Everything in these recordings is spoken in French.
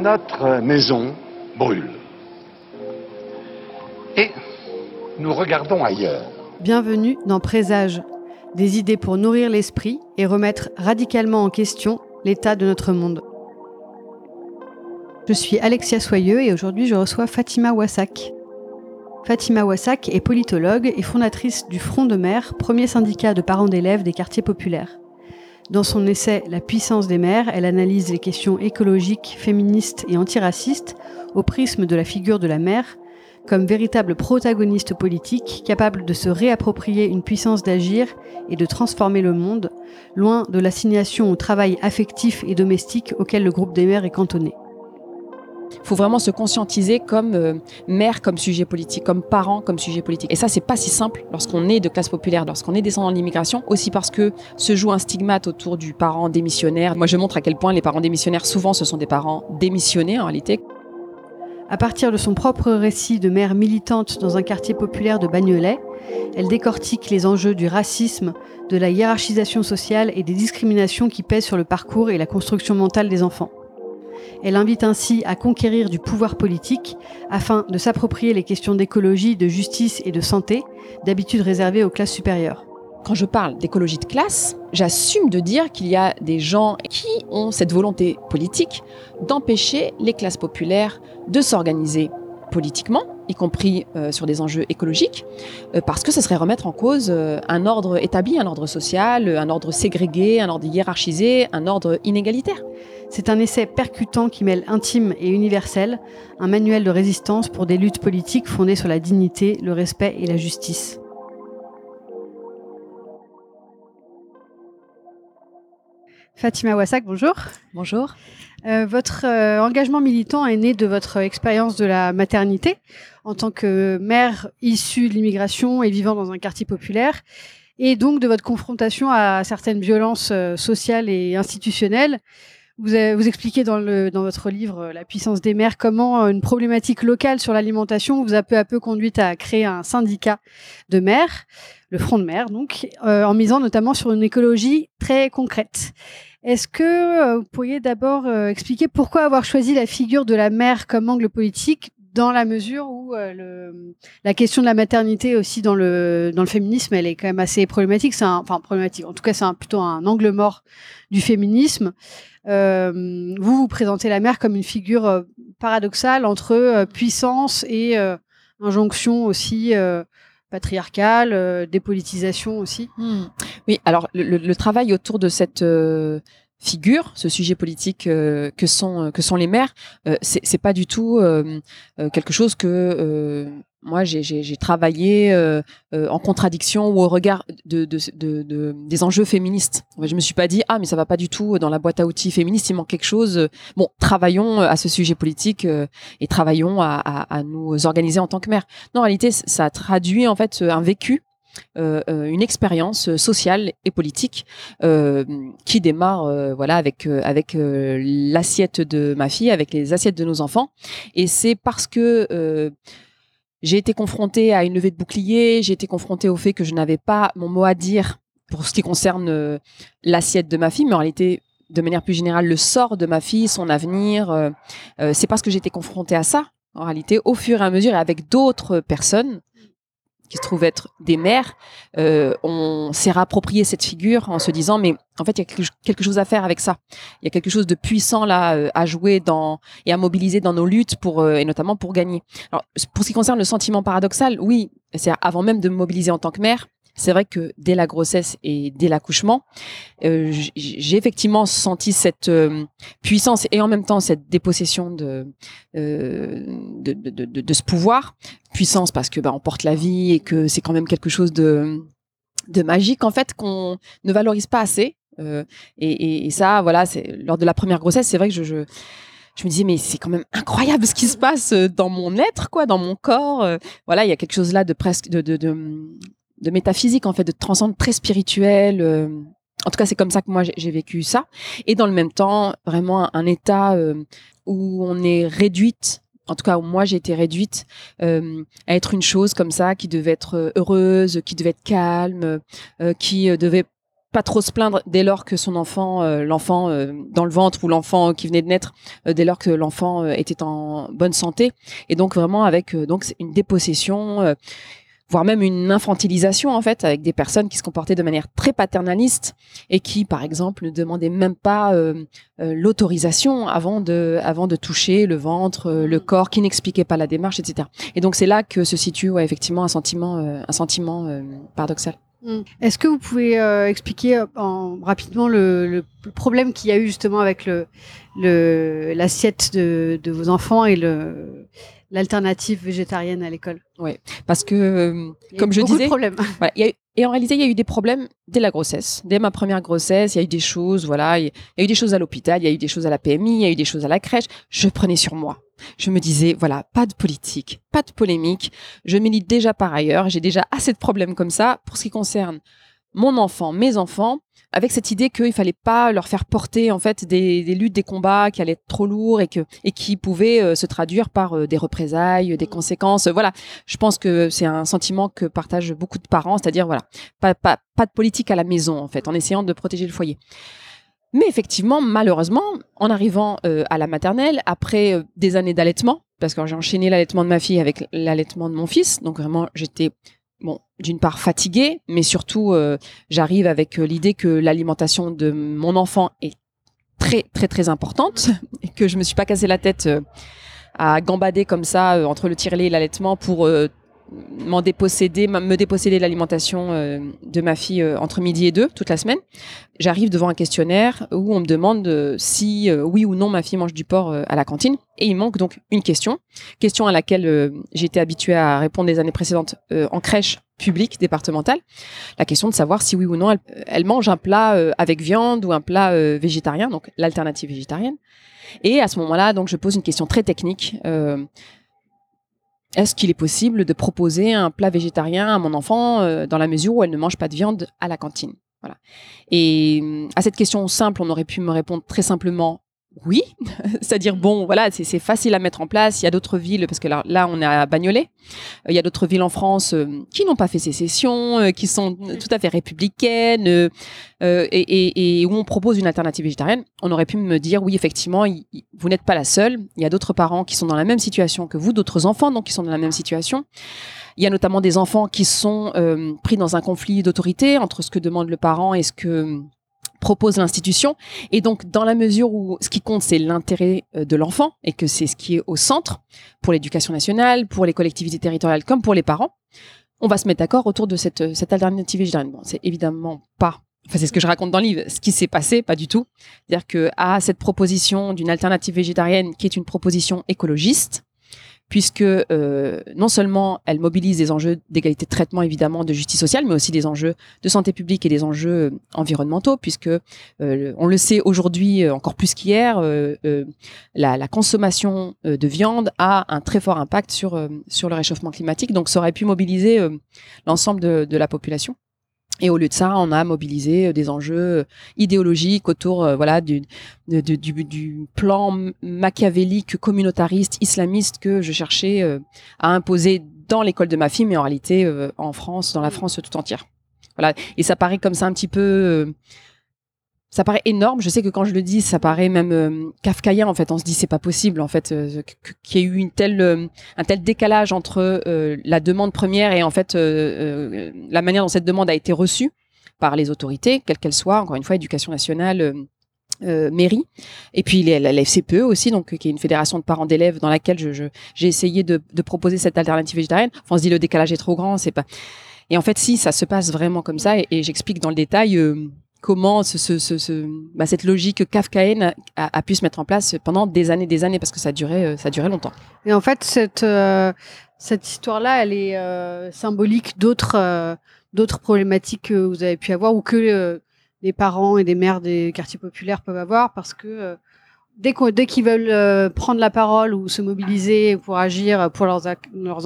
Notre maison brûle. Et nous regardons ailleurs. Bienvenue dans Présage, des idées pour nourrir l'esprit et remettre radicalement en question l'état de notre monde. Je suis Alexia Soyeux et aujourd'hui je reçois Fatima Wassak. Fatima Wassak est politologue et fondatrice du Front de mer, premier syndicat de parents d'élèves des quartiers populaires. Dans son essai La puissance des mères, elle analyse les questions écologiques, féministes et antiracistes au prisme de la figure de la mère, comme véritable protagoniste politique capable de se réapproprier une puissance d'agir et de transformer le monde, loin de l'assignation au travail affectif et domestique auquel le groupe des mères est cantonné. Il faut vraiment se conscientiser comme euh, mère, comme sujet politique, comme parent, comme sujet politique. Et ça, c'est pas si simple lorsqu'on est de classe populaire, lorsqu'on est descendant de l'immigration, aussi parce que se joue un stigmate autour du parent démissionnaire. Moi, je montre à quel point les parents démissionnaires, souvent, ce sont des parents démissionnés en réalité. À partir de son propre récit de mère militante dans un quartier populaire de Bagnolet, elle décortique les enjeux du racisme, de la hiérarchisation sociale et des discriminations qui pèsent sur le parcours et la construction mentale des enfants. Elle invite ainsi à conquérir du pouvoir politique afin de s'approprier les questions d'écologie, de justice et de santé, d'habitude réservées aux classes supérieures. Quand je parle d'écologie de classe, j'assume de dire qu'il y a des gens qui ont cette volonté politique d'empêcher les classes populaires de s'organiser politiquement, y compris euh, sur des enjeux écologiques, euh, parce que ce serait remettre en cause euh, un ordre établi, un ordre social, un ordre ségrégué, un ordre hiérarchisé, un ordre inégalitaire. C'est un essai percutant qui mêle intime et universel, un manuel de résistance pour des luttes politiques fondées sur la dignité, le respect et la justice. Fatima Wassak, bonjour. Bonjour. Euh, votre euh, engagement militant est né de votre expérience de la maternité en tant que mère issue de l'immigration et vivant dans un quartier populaire, et donc de votre confrontation à certaines violences euh, sociales et institutionnelles vous, expliquez dans, dans votre livre La puissance des mères comment une problématique locale sur l'alimentation vous a peu à peu conduite à créer un syndicat de mères, le Front de mer, donc, en misant notamment sur une écologie très concrète. Est-ce que vous pourriez d'abord expliquer pourquoi avoir choisi la figure de la mère comme angle politique dans la mesure où le, la question de la maternité aussi dans le dans le féminisme, elle est quand même assez problématique. C'est enfin problématique. En tout cas, c'est plutôt un angle mort du féminisme. Euh, vous vous présentez la mère comme une figure euh, paradoxale entre euh, puissance et injonction aussi patriarcale, dépolitisation aussi. Hmm. Oui, alors le, travail autour de cette figure, ce sujet politique que sont que sont les mères, c'est pas du tout quelque chose que moi, j'ai travaillé euh, euh, en contradiction ou au regard de, de, de, des enjeux féministes. Je me suis pas dit ah mais ça va pas du tout dans la boîte à outils féministe, il manque quelque chose. Bon, travaillons à ce sujet politique euh, et travaillons à, à, à, nous organiser en tant que mère. Non, en réalité, ça traduit en fait un vécu. Euh, une expérience sociale et politique euh, qui démarre voilà avec avec l'assiette de ma fille avec les assiettes de nos enfants et c'est parce que j'ai été confrontée à une levée de bouclier, j'ai été confrontée au fait que je n'avais pas mon mot à dire pour ce qui concerne euh, l'assiette de ma fille, mais en réalité, de manière plus générale, le sort de ma fille, son avenir. Euh, euh, c'est parce que j'ai été confrontée à ça, en réalité, au fur et à mesure, et avec d'autres personnes qui se trouvent être des mères, euh, on s'est rapproprié cette figure en se disant mais en fait il y a quelque chose à faire avec ça. Il y a quelque chose de puissant là euh, à jouer dans et à mobiliser dans nos luttes pour euh, et notamment pour gagner. Alors pour ce qui concerne le sentiment paradoxal, oui, c'est avant même de me mobiliser en tant que mère, c'est vrai que dès la grossesse et dès l'accouchement, euh, j'ai effectivement senti cette euh, puissance et en même temps cette dépossession de, euh, de, de, ce pouvoir. Puissance parce que bah, on porte la vie et que c'est quand même quelque chose de, de magique en fait qu'on ne valorise pas assez. Et, ça, voilà, lors de la première grossesse, c'est vrai que je, je je me disais mais c'est quand même incroyable ce qui se passe dans mon être quoi dans mon corps voilà il y a quelque chose là de presque de, de métaphysique en fait, de transcende très spirituel. Euh, en tout cas, c'est comme ça que moi j'ai vécu ça. Et dans le même temps, vraiment un, état euh, où on est réduite en tout cas où moi j'ai été réduite euh, à être une chose comme ça qui devait être heureuse, qui devait être calme, qui devait pas trop se plaindre dès lors que son enfant, l'enfant dans le ventre ou l'enfant qui venait de naître, dès lors que l'enfant était en bonne santé. Et donc vraiment avec donc une dépossession, voire même une infantilisation en fait, avec des personnes qui se comportaient de manière très paternaliste et qui, par exemple, ne demandaient même pas l'autorisation avant de, avant de toucher le ventre, le corps, qui n'expliquaient pas la démarche, etc. Et donc c'est là que se situe ouais, effectivement un sentiment, un sentiment paradoxal. Mm. Est-ce que vous pouvez euh, expliquer euh, en, rapidement le, le problème qu'il y a eu justement avec le l'assiette de, de, vos enfants et le l'alternative végétarienne à l'école Oui, parce que euh, comme je disais, de problèmes. Voilà, y a, et en réalité, il y a eu des problèmes dès la grossesse, dès ma première grossesse. Il y a eu des choses, voilà, il y a eu des choses à l'hôpital, il y a eu des choses à la PMI, il y a eu des choses à la crèche. Je prenais sur moi je me disais, voilà, pas de politique, pas de polémique. Je milite déjà par ailleurs. J'ai déjà assez de problèmes comme ça pour ce qui concerne mon enfant, mes enfants, avec cette idée qu'il fallait pas leur faire porter en fait des, luttes, des combats qui allaient être trop lourds et que et qui pouvaient euh, se traduire par euh, des représailles, des conséquences. Voilà, je pense que c'est un sentiment que partagent beaucoup de parents, c'est-à-dire voilà, pas, pas pas de politique à la maison en fait, en essayant de protéger le foyer. Mais effectivement, malheureusement, en arrivant euh, à la maternelle, après euh, des années d'allaitement, parce que j'ai enchaîné l'allaitement de ma fille avec l'allaitement de mon fils, donc vraiment j'étais d'une part fatiguée, mais surtout euh, j'arrive avec l'idée que l'alimentation de mon enfant est très très très importante et que je me suis pas cassé la tête à gambader comme ça entre le tirelet et l'allaitement pour m'en déposséder, me déposséder de l'alimentation euh, de ma fille euh, entre midi et deux toute la semaine. J'arrive devant un questionnaire où on me demande euh, si oui ou non ma fille mange du porc à la cantine. Et il manque donc une question, question à laquelle été habituée à répondre les années précédentes en crèche publique départementale. La question de savoir si oui ou non elle, elle mange un plat avec viande ou un plat végétarien, donc l'alternative végétarienne. Et à ce moment-là, donc je pose une question très technique est-ce qu'il est possible de proposer un plat végétarien à mon enfant euh, dans la mesure où elle ne mange pas de viande à la cantine? Voilà. Et hum, à cette question simple, on aurait pu me répondre très simplement oui, c'est-à-dire bon, voilà, c'est facile à mettre en place. Il y a d'autres villes, parce que là, là on est à Bagnolet. Euh, il y a d'autres villes en France euh, qui n'ont pas fait sécession, euh, qui sont tout à fait républicaines, et, et, et, où on propose une alternative végétarienne. On aurait pu me dire oui, effectivement, vous n'êtes pas la seule. Il y a d'autres parents qui sont dans la même situation que vous, d'autres enfants donc qui sont dans la même situation. Il y a notamment des enfants qui sont pris dans un conflit d'autorité entre ce que demande le parent et ce que propose l'institution. Et donc, dans la mesure où ce qui compte, c'est l'intérêt euh, de l'enfant et que c'est ce qui est au centre pour l'éducation nationale, pour les collectivités territoriales comme pour les parents, on va se mettre d'accord autour de cette, euh, cette alternative végétarienne. Bon, c'est évidemment pas Enfin, c'est ce que je raconte dans le livre. Ce qui s'est passé, pas du tout. C'est-à-dire que à cette proposition d'une alternative végétarienne, qui est une proposition écologiste, puisque euh, non seulement elle mobilise des enjeux d'égalité de traitement, évidemment, de justice sociale, mais aussi des enjeux de santé publique et des enjeux euh, environnementaux, puisque euh, on le sait aujourd'hui encore plus qu'hier, la, consommation de viande a un très fort impact sur sur le réchauffement climatique. Donc, ça aurait pu mobiliser l'ensemble de la population. Et au lieu de ça, on a mobilisé euh, des enjeux euh, idéologiques autour euh, voilà du, plan machiavélique communautariste islamiste que je cherchais à imposer dans l'école de ma fille, mais en réalité en France, dans la France tout entière. Voilà. Et ça paraît comme ça un petit peu ça paraît énorme. Je sais que quand je le dis, ça paraît même euh, kafkaïen. En fait, on se dit c'est pas possible. En fait, euh, qu'il y ait eu euh, un tel décalage entre la demande première et en fait la manière dont cette demande a été reçue par les autorités, quelles qu'elles soient. Encore une fois, éducation nationale. mairie et puis la, FCPE aussi donc qui est une fédération de parents d'élèves dans laquelle j'ai essayé de, proposer cette alternative végétarienne on se dit le décalage est trop grand c'est pas et en fait si ça se passe vraiment comme ça et j'explique dans le détail comment bah, cette logique kafkaïenne a, pu se mettre en place pendant des années, des années, parce que ça durait, euh, ça durait longtemps. Et en fait, cette, euh, cette histoire-là, elle est euh, symbolique d'autres d'autres problématiques que vous avez pu avoir ou que les parents et des mères des quartiers populaires peuvent avoir, parce que dès qu'ils veulent euh, prendre la parole ou se mobiliser pour agir pour leurs,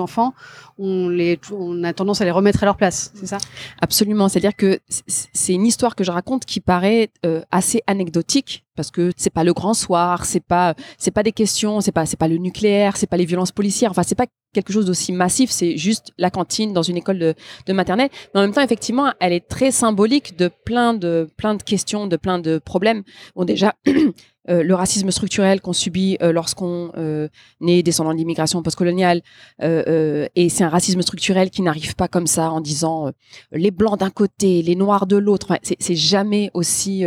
enfants, on, les, a tendance à les remettre à leur place, c'est ça? Absolument. C'est-à-dire que c'est une histoire que je raconte qui paraît euh, assez anecdotique parce que c'est pas le grand soir, c'est pas c'est pas des questions, c'est pas c'est pas le nucléaire, c'est pas les violences policières, enfin c'est pas quelque chose d'aussi massif, c'est juste la cantine dans une école de, maternelle. Mais en même temps, effectivement, elle est très symbolique de plein de plein de questions, de plein de problèmes. Bon déjà Euh, le racisme structurel qu'on subit euh, lorsqu'on euh, est descendant de l'immigration postcoloniale. et c'est un racisme structurel qui n'arrive pas comme ça en disant les blancs d'un côté, les noirs de l'autre. c'est jamais aussi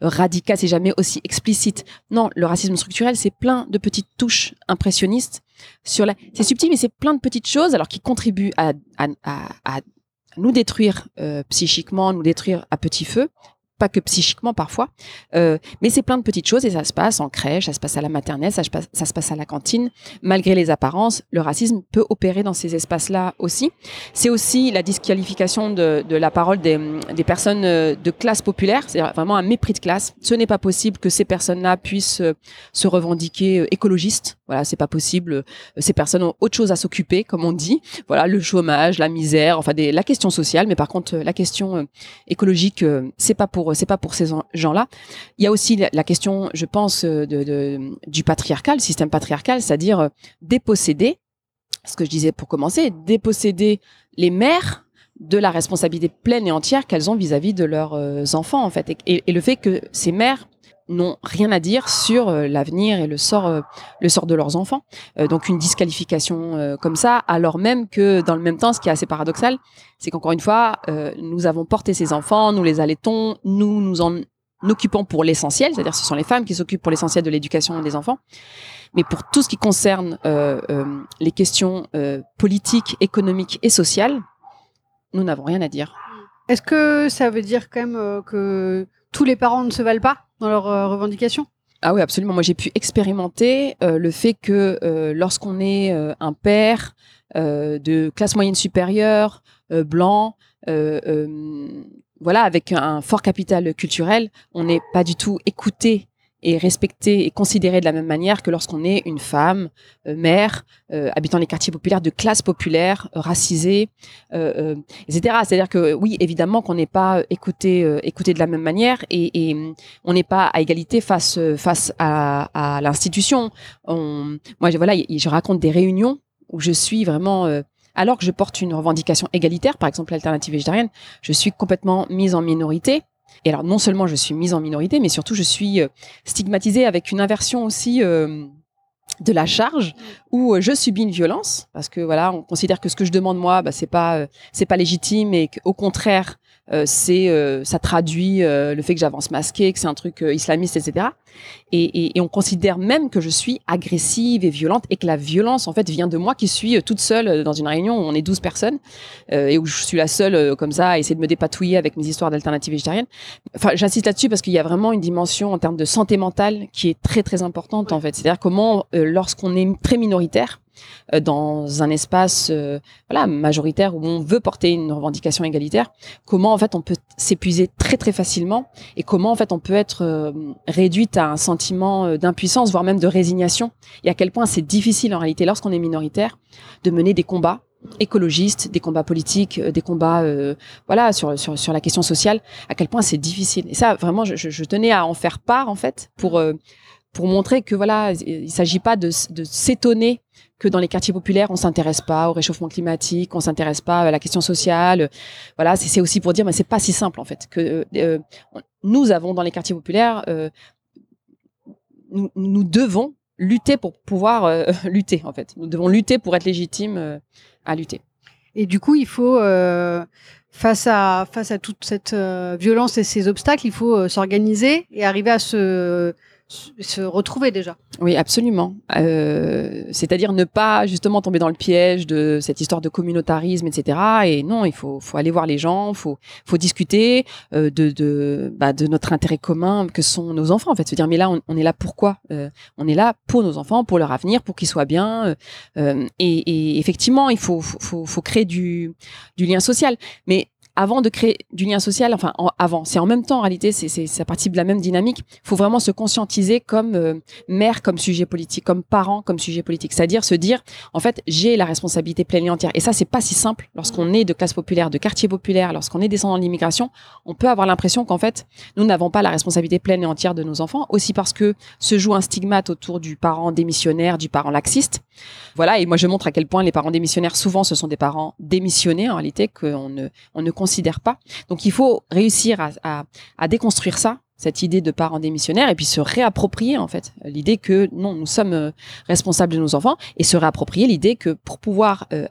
radical, c'est jamais aussi explicite. Non, le racisme structurel, c'est plein de petites touches impressionnistes sur la. C'est subtil, mais c'est plein de petites choses alors qui contribuent à, à, à, nous détruire psychiquement, nous détruire à petit feu, pas que psychiquement parfois, euh, mais c'est plein de petites choses et ça se passe en crèche, ça se passe à la maternelle, ça se passe, ça se passe à la cantine. Malgré les apparences, le racisme peut opérer dans ces espaces-là aussi. C'est aussi la disqualification de, la parole des, personnes euh, de classe populaire, c'est vraiment un mépris de classe. Ce n'est pas possible que ces personnes-là puissent euh, se revendiquer écologistes. Voilà, c'est pas possible. Ces personnes ont autre chose à s'occuper, comme on dit. Voilà, le chômage, la misère, enfin la question sociale, mais par contre la question écologique, c'est pas pour c'est pas pour ces gens-là. Il y a aussi la question, je pense, euh, du patriarcal, système patriarcal, c'est-à-dire euh, déposséder, ce que je disais pour commencer, déposséder les mères de la responsabilité pleine et entière qu'elles ont vis-à-vis de leurs euh, enfants en fait et, le fait que ces mères n'ont rien à dire sur l'avenir et le sort, le sort de leurs enfants. donc une disqualification comme ça, alors même que dans le même temps, ce qui est assez paradoxal, c'est qu'encore une fois, nous avons porté ces enfants, nous les allaitons, nous nous en occupons pour l'essentiel, c'est-à-dire ce sont les femmes qui s'occupent pour l'essentiel de l'éducation des enfants. Mais pour tout ce qui concerne les questions politiques, économiques et sociales, nous n'avons rien à dire. Est-ce que ça veut dire quand même que tous les parents ne se valent pas? Dans leurs euh, revendications? Ah oui, absolument. Moi, j'ai pu expérimenter euh, le fait que euh, lorsqu'on est un père de classe moyenne supérieure, blanc, voilà, avec un fort capital culturel, on n'est pas du tout écouté et respecté et considéré de la même manière que lorsqu'on est une femme, euh, mère, euh, habitant les quartiers populaires de classe populaire, euh, racisée, etc. C'est-à-dire que oui, évidemment qu'on n'est pas écouté, écouté de la même manière et, et on n'est pas à égalité face face à, à l'institution. Moi, je, voilà, je raconte des réunions où je suis vraiment alors que je porte une revendication égalitaire, par exemple l'alternative végétarienne, je suis complètement mise en minorité et alors, non seulement je suis mise en minorité, mais surtout je suis euh, stigmatisée avec une inversion aussi euh, de la charge où euh, je subis une violence parce que voilà, on considère que ce que je demande moi, bah, c'est pas c'est pas légitime et qu'au contraire, c'est ça traduit le fait que j'avance masqué, que c'est un truc islamiste, etc. Et, on considère même que je suis agressive et violente et que la violence en fait vient de moi qui suis toute seule dans une réunion où on est 12 personnes et où je suis la seule comme ça à essayer de me dépatouiller avec mes histoires d'alternatives végétariennes. Enfin, j'insiste là-dessus parce qu'il y a vraiment une dimension en termes de santé mentale qui est très très importante en fait. C'est-à-dire comment lorsqu'on est très minoritaire, euh, dans un espace euh, voilà majoritaire où on veut porter une revendication égalitaire, comment en fait on peut s'épuiser très très facilement et comment en fait on peut être euh, réduite à un sentiment d'impuissance voire même de résignation et à quel point c'est difficile en réalité lorsqu'on est minoritaire de mener des combats écologistes, des combats politiques, des combats voilà sur, sur, sur la question sociale, à quel point c'est difficile. Et ça, vraiment, je, tenais à en faire part en fait pour pour montrer que voilà, il s'agit pas de, s'étonner que dans les quartiers populaires, on s'intéresse pas au réchauffement climatique, on s'intéresse pas à la question sociale. Voilà, c'est aussi pour dire, mais c'est pas si simple en fait. Que euh, nous avons dans les quartiers populaires, euh, nous, devons lutter pour pouvoir euh, lutter en fait. Nous devons lutter pour être légitimes à lutter. Et du coup, il faut face à face à toute cette violence et ces obstacles, il faut s'organiser et arriver à se se retrouver déjà. Oui, absolument. Euh, c'est-à-dire ne pas justement tomber dans le piège de cette histoire de communautarisme, etc. Et non, il faut, faut aller voir les gens, faut, faut discuter euh, de, de, bah, de notre intérêt commun que sont nos enfants. En fait, se dire mais là, on, est là pourquoi euh, On est là pour nos enfants, pour leur avenir, pour qu'ils soient bien. Et, et, effectivement, il faut, faut, faut créer du, du lien social. Mais avant de créer du lien social, enfin avant, c'est en même temps en réalité, c'est c'est ça participe de la même dynamique. Il faut vraiment se conscientiser comme euh, mère, comme sujet politique, comme parent, comme sujet politique. C'est-à-dire se dire, en fait, j'ai la responsabilité pleine et entière. Et ça, c'est pas si simple lorsqu'on est de classe populaire, de quartier populaire, lorsqu'on est descendant de l'immigration. On peut avoir l'impression qu'en fait, nous n'avons pas la responsabilité pleine et entière de nos enfants, aussi parce que se joue un stigmate autour du parent démissionnaire, du parent laxiste. Voilà. Et moi, je montre à quel point les parents démissionnaires, souvent, ce sont des parents démissionnés en réalité qu'on ne on ne considère pas. Donc il faut réussir à, à, déconstruire ça cette idée de parents démissionnaires et puis se réapproprier en fait l'idée que non nous sommes euh, responsables de nos enfants et se réapproprier l'idée que pour pouvoir euh,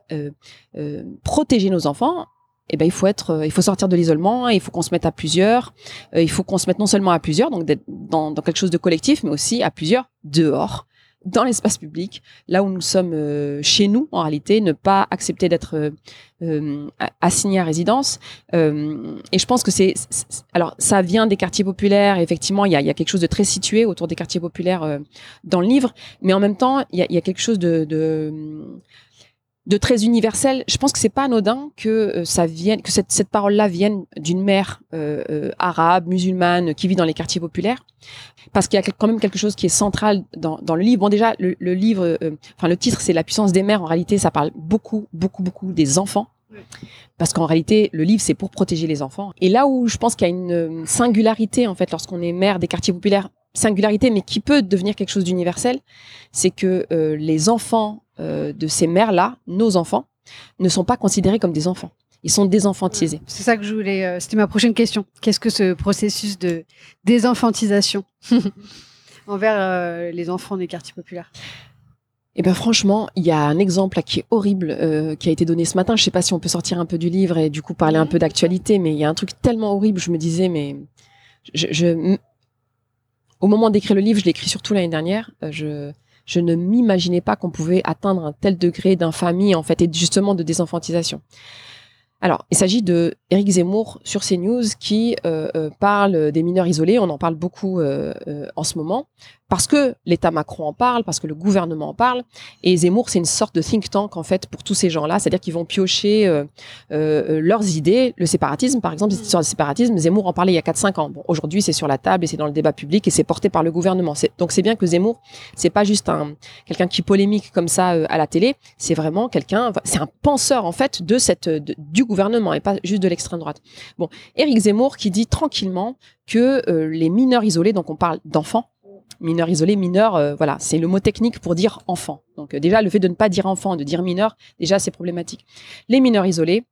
euh, protéger nos enfants eh ben il faut être il faut sortir de l'isolement il faut qu'on se mette à plusieurs il faut qu'on se mette non seulement à plusieurs donc dans, dans quelque chose de collectif mais aussi à plusieurs dehors dans l'espace public, là où nous sommes euh, chez nous, en réalité, ne pas accepter d'être euh, euh assigné à résidence. Euh, et je pense que c'est, alors ça vient des quartiers populaires. Effectivement, il y a, y a, quelque chose de très situé autour des quartiers populaires dans le livre, mais en même temps, il y a, y a, quelque chose de, de de très universel. Je pense que c'est pas anodin que euh, ça vienne, que cette, cette parole-là vienne d'une mère euh, euh, arabe, musulmane, qui vit dans les quartiers populaires, parce qu'il y a quand même quelque chose qui est central dans, dans le livre. Bon, déjà, le, le livre, enfin le titre, c'est la puissance des mères. En réalité, ça parle beaucoup, beaucoup, beaucoup des enfants. Parce qu'en réalité, le livre, c'est pour protéger les enfants. Et là où je pense qu'il y a une singularité, en fait, lorsqu'on est mère des quartiers populaires, singularité, mais qui peut devenir quelque chose d'universel, c'est que les enfants euh, de ces mères-là, nos enfants, ne sont pas considérés comme des enfants. Ils sont désenfantisés. C'est ça que je voulais. Euh, c'était ma prochaine question. Qu'est-ce que ce processus de désenfantisation envers euh, les enfants des quartiers populaires? Eh ben franchement, il y a un exemple qui est horrible qui a été donné ce matin. Je sais pas si on peut sortir un peu du livre et du coup parler un peu d'actualité, mais il y a un truc tellement horrible. Je me disais, mais je, au moment d'écrire le livre, je l'ai écrit surtout l'année dernière. je je ne m'imaginais pas qu'on pouvait atteindre un tel degré d'infamie en fait et justement de désenfantisation. Alors, il s'agit de Éric Zemmour sur CNews qui euh, euh, parle des mineurs isolés. On en parle beaucoup euh, en ce moment parce que l'État Macron en parle, parce que le gouvernement en parle. Et Zemmour, c'est une sorte de think tank en fait pour tous ces gens-là, c'est-à-dire qu'ils vont piocher euh, euh, leurs idées. Le séparatisme, par exemple, cette histoire de séparatisme, Zemmour en parlait il y a 4-5 ans. Bon, aujourd'hui, c'est sur la table et c'est dans le débat public et c'est porté par le gouvernement. Donc c'est bien que Zemmour, c'est pas juste un quelqu'un qui polémique comme ça euh, à la télé, c'est vraiment quelqu'un, c'est un penseur en fait de cette du gouvernement et pas juste de l'extrême droite. Bon, Éric Zemmour qui dit tranquillement que les mineurs isolés, donc on parle d'enfants mineur isolé, mineur, euh, voilà, c'est le mot technique pour dire enfant. Donc euh, déjà, le fait de ne pas dire enfant, de dire mineur, déjà c'est problématique. Les mineurs isolés,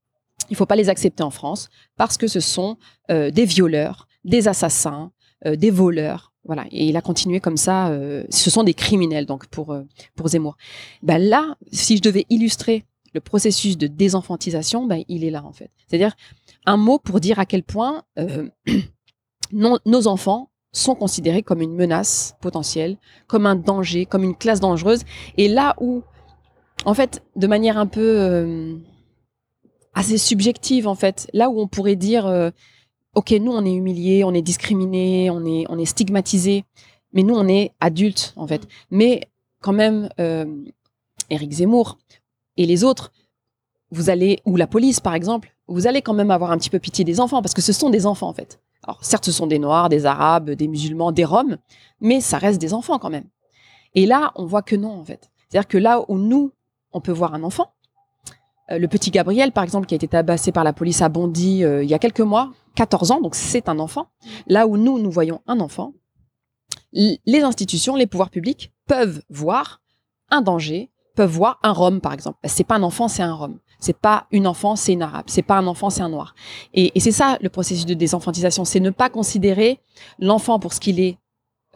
il faut pas les accepter en France parce que ce sont euh, des violeurs, des assassins, des voleurs. Voilà, et il a continué comme ça. ce sont des criminels, donc pour pour Zemmour. Ben là, si je devais illustrer le processus de désenfantisation, ben il est là en fait. C'est-à-dire un mot pour dire à quel point nos enfants sont considérés comme une menace potentielle, comme un danger, comme une classe dangereuse. Et là où, en fait, de manière un peu euh, assez subjective, en fait, là où on pourrait dire, euh, ok, nous on est humiliés, on est discriminés, on est, on est stigmatisés, mais nous on est adultes, en fait. Mais quand même, euh, Éric Zemmour et les autres, vous allez, ou la police par exemple, vous allez quand même avoir un petit peu pitié des enfants, parce que ce sont des enfants en fait. Alors certes, ce sont des Noirs, des Arabes, des musulmans, des Roms, mais ça reste des enfants quand même. Et là, on voit que non, en fait. C'est-à-dire que là où nous, on peut voir un enfant, euh, le petit Gabriel, par exemple, qui a été tabassé par la police à Bondy euh, il y a quelques mois, 14 ans, donc c'est un enfant. Là où nous, nous voyons un enfant, les institutions, les pouvoirs publics peuvent voir un danger, peuvent voir un Rome, par exemple. C'est pas un enfant, c'est un Rome. C'est pas une enfant, c'est une arabe. C'est pas un enfant, c'est un noir. Et, et c'est ça le processus de désenfantisation, c'est ne pas considérer l'enfant pour ce qu'il est,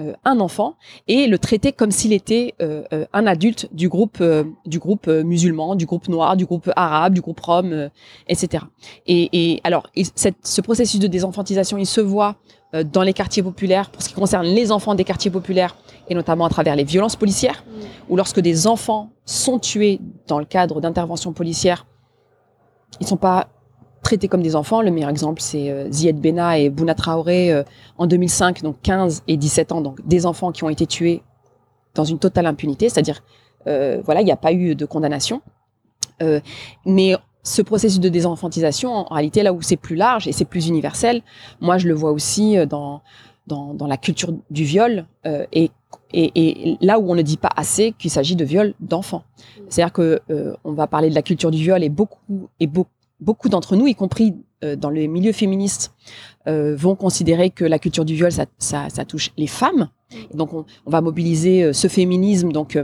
euh, un enfant, et le traiter comme s'il était euh, euh, un adulte du groupe, du groupe musulman, du groupe noir, du groupe arabe, du groupe rom, etc. Et, et alors, cette, ce processus de désenfantisation, il se voit dans les quartiers populaires, pour ce qui concerne les enfants des quartiers populaires, et notamment à travers les violences policières, mm. ou lorsque des enfants sont tués dans le cadre d'interventions policières ils sont pas traités comme des enfants. Le meilleur exemple, c'est euh, Zied Bena et Bouna Traoré euh, en 2005, donc 15 et 17 ans, donc des enfants qui ont été tués dans une totale impunité, c'est-à-dire, euh, voilà, il n'y a pas eu de condamnation. mais ce processus de désenfantisation, en réalité, là où c'est plus large et c'est plus universel, moi je le vois aussi euh, dans, dans, dans la culture du viol euh, et, et, là où on ne dit pas assez qu'il s'agit de viol d'enfants. C'est-à-dire que euh, on va parler de la culture du viol et beaucoup d'entre nous, y compris euh, dans les milieux féministes, euh, vont considérer que la culture du viol, ça, touche les femmes. Donc, on, va mobiliser ce féminisme donc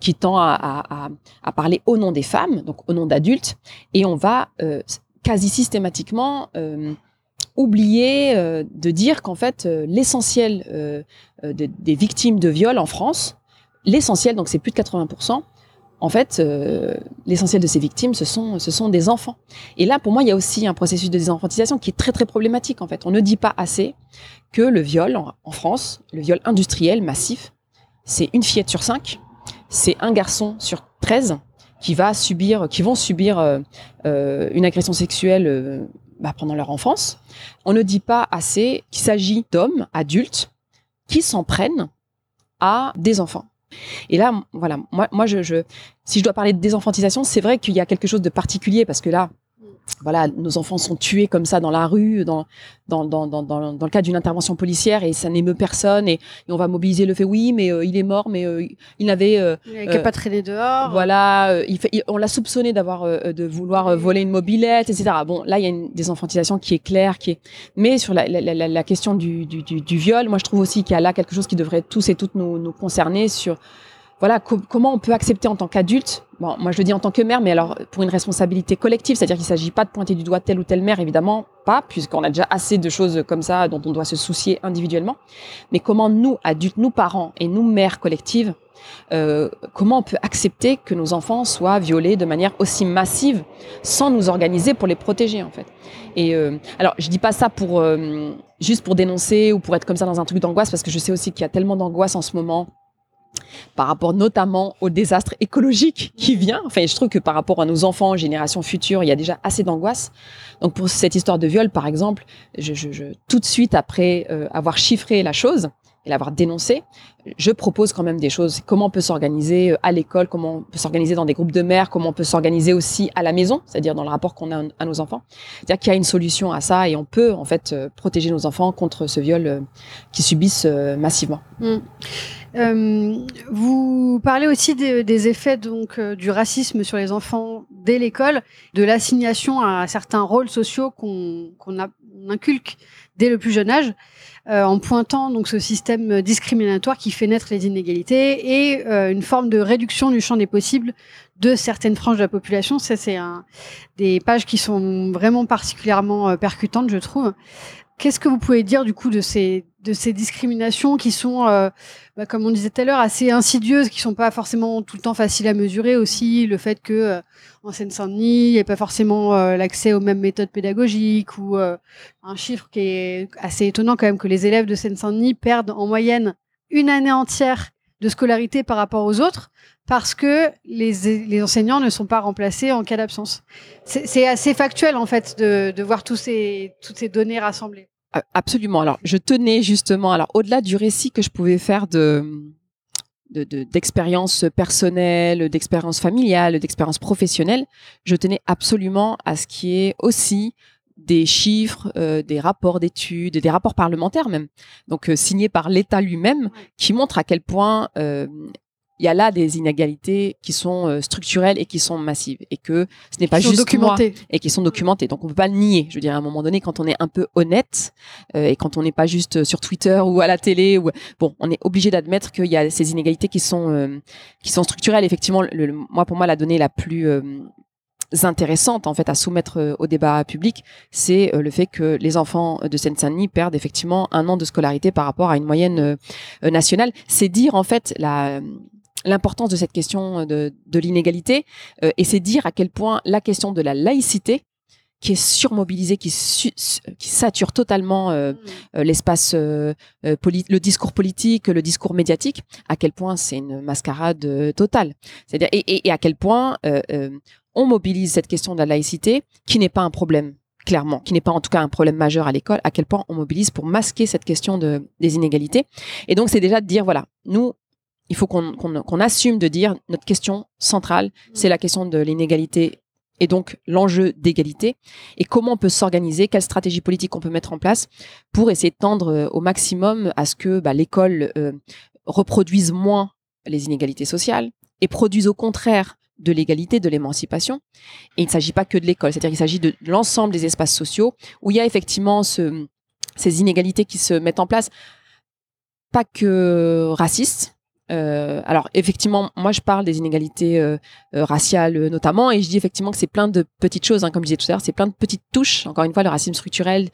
qui tend à, parler au nom des femmes, donc au nom d'adultes, et on va quasi systématiquement oublier de dire qu'en fait, l'essentiel des, des victimes de viol en France, l'essentiel, donc c'est plus de 80% en fait, euh, l'essentiel de ces victimes, ce sont, ce sont des enfants. Et là, pour moi, il y a aussi un processus de désenfantisation qui est très, très problématique, en fait. On ne dit pas assez que le viol, en, France, le viol industriel massif, c'est une fillette sur cinq, c'est un garçon sur 13 qui va subir, qui vont subir euh, euh, une agression sexuelle euh, bah, pendant leur enfance. On ne dit pas assez qu'il s'agit d'hommes adultes qui s'en prennent à des enfants. Et là, voilà, moi, moi je, je, si je dois parler de désenfantisation, c'est vrai qu'il y a quelque chose de particulier parce que là, voilà, nos enfants sont tués comme ça dans la rue, dans, dans, dans, dans, dans, le cadre d'une intervention policière et ça n'émeut personne et, et, on va mobiliser le fait oui, mais euh, il est mort, mais euh, il n'avait euh, il n'avait pas traîné dehors. Voilà, euh, il fait, il, on l'a soupçonné d'avoir euh, de vouloir voler une mobilette, etc. Bon, là il y a une désenfantisation qui est claire, qui est. Mais sur la, la, la, la question du, du, du, du, viol, moi je trouve aussi qu'il y a là quelque chose qui devrait tous et toutes nous, nous concerner sur voilà co comment on peut accepter en tant qu'adulte bon moi je le dis en tant que mère mais alors pour une responsabilité collective c'est-à-dire qu'il s'agit pas de pointer du doigt telle ou telle mère évidemment pas puisqu'on a déjà assez de choses comme ça dont on doit se soucier individuellement. Mais comment nous adultes nous parents et nous mères collectives euh, comment on peut accepter que nos enfants soient violés de manière aussi massive sans nous organiser pour les protéger en fait? Et euh, alors je dis pas ça pour euh, juste pour dénoncer ou pour être comme ça dans un truc d'angoisse parce que je sais aussi qu'il y a tellement d'angoisse en ce moment par rapport notamment au désastre écologique qui vient. Enfin, je trouve que par rapport à nos enfants, générations futures, il y a déjà assez d'angoisse. Donc pour cette histoire de viol, par exemple, je, je, je tout de suite après euh, avoir chiffré la chose et l'avoir dénoncé, je propose quand même des choses. Comment on peut s'organiser euh, à l'école, comment on peut s'organiser dans des groupes de mères, comment on peut s'organiser aussi à la maison, c'est-à-dire dans le rapport qu'on a à nos enfants. C'est-à-dire qu'il y a une solution à ça et on peut en fait euh, protéger nos enfants contre ce viol qu'ils subissent massivement. Euh, vous parlez aussi des, effets donc euh, du racisme sur les enfants dès l'école, de l'assignation à certains rôles sociaux qu'on inculque dès le plus jeune âge, euh, en pointant donc ce système discriminatoire qui fait naître les inégalités et euh, une forme de réduction du champ des possibles de certaines franges de la population. Ça, c'est des pages qui sont vraiment particulièrement euh, percutantes, je trouve. Qu'est-ce que vous pouvez dire du coup de ces de ces discriminations qui sont, euh, bah, comme on disait tout à l'heure, assez insidieuses, qui sont pas forcément tout le temps faciles à mesurer aussi, le fait que euh, en Seine-Saint-Denis, il n'y a pas forcément euh, l'accès aux mêmes méthodes pédagogiques ou un chiffre qui est assez étonnant quand même que les élèves de Seine-Saint-Denis perdent en moyenne une année entière de scolarité par rapport aux autres parce que les, les enseignants ne sont pas remplacés en cas d'absence. C'est assez factuel en fait de, de voir ces, toutes ces données rassemblées. Absolument. Alors, je tenais justement, alors au-delà du récit que je pouvais faire de d'expérience de, personnelle, d'expérience familiale, d'expérience professionnelle, je tenais absolument à ce qui est aussi des chiffres, euh, des rapports d'études, des rapports parlementaires même, donc euh, signés par l'État lui-même, qui montrent à quel point euh, il y a là des inégalités qui sont structurelles et qui sont massives et que ce n'est pas qui juste moi et qui sont documentées. Donc on peut pas le nier. Je veux dire à un moment donné quand on est un peu honnête euh, et quand on n'est pas juste sur Twitter ou à la télé ou bon, on est obligé d'admettre qu'il y a ces inégalités qui sont euh, qui sont structurelles. Effectivement, le, le, moi pour moi la donnée la plus euh, intéressante en fait à soumettre euh, au débat public, c'est le fait que les enfants de Seine-Saint-Denis perdent effectivement un an de scolarité par rapport à une moyenne nationale. C'est dire en fait la l'importance de cette question de, de l'inégalité euh, et c'est dire à quel point la question de la laïcité qui est surmobilisée, qui, su, qui sature totalement euh, mmh. l'espace, euh, le discours politique, le discours médiatique, à quel point c'est une mascarade totale. C'est-à-dire et, et, et, à quel point on mobilise cette question de la laïcité, qui n'est pas un problème clairement, qui n'est pas en tout cas un problème majeur à l'école, à quel point on mobilise pour masquer cette question de, des inégalités. Et donc c'est déjà de dire voilà, nous il faut qu'on qu qu assume de dire notre question centrale, c'est la question de l'inégalité et donc l'enjeu d'égalité, et comment on peut s'organiser, quelle stratégie politique on peut mettre en place pour essayer de tendre euh, au maximum à ce que bah, l'école euh, reproduise moins les inégalités sociales et produise au contraire de l'égalité, de l'émancipation. Et il ne s'agit pas que de l'école, c'est-à-dire qu'il s'agit de l'ensemble des espaces sociaux où il y a effectivement ce, ces inégalités qui se mettent en place, pas que racistes, euh, alors effectivement, moi je parle des inégalités euh, euh, raciales notamment, et je dis effectivement que c'est plein de petites choses, hein, comme je disais tout à l'heure, c'est plein de petites touches. Encore une fois, le racisme structurel,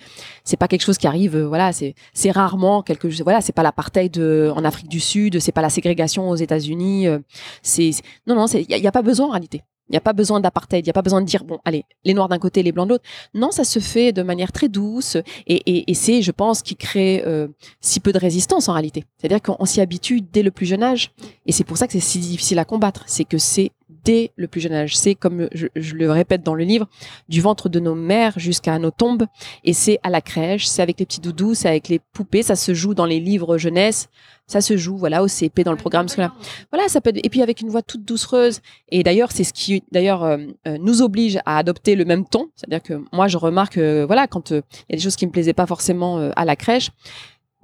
c'est pas quelque chose qui arrive, voilà, c'est rarement quelque chose, voilà, c'est pas l'apartheid en Afrique du Sud, c'est pas la ségrégation aux États-Unis, c'est non non, il y, a pas besoin en réalité. Il n'y a pas besoin d'apartheid, il n'y a pas besoin de dire, bon, allez, les noirs d'un côté, les blancs de l'autre. Non, ça se fait de manière très douce et, c'est, je pense, qui crée euh, si peu de résistance en réalité. C'est-à-dire qu'on s'y habitue dès le plus jeune âge et c'est pour ça que c'est si difficile à combattre. C'est que c'est dès le plus jeune âge. C'est, comme je, le répète dans le livre, du ventre de nos mères jusqu'à nos tombes. Et c'est à la crèche, c'est avec les petits doudous, c'est avec les poupées, ça se joue dans les livres jeunesse, ça se joue voilà au CP dans le programme scolaire. Voilà, ça peut et puis avec une voix toute doucereuse. Et d'ailleurs, c'est ce qui d'ailleurs euh, euh, nous oblige à adopter le même ton. C'est-à-dire que moi, je remarque, euh, voilà, quand il y a des choses qui me plaisaient pas forcément à la crèche,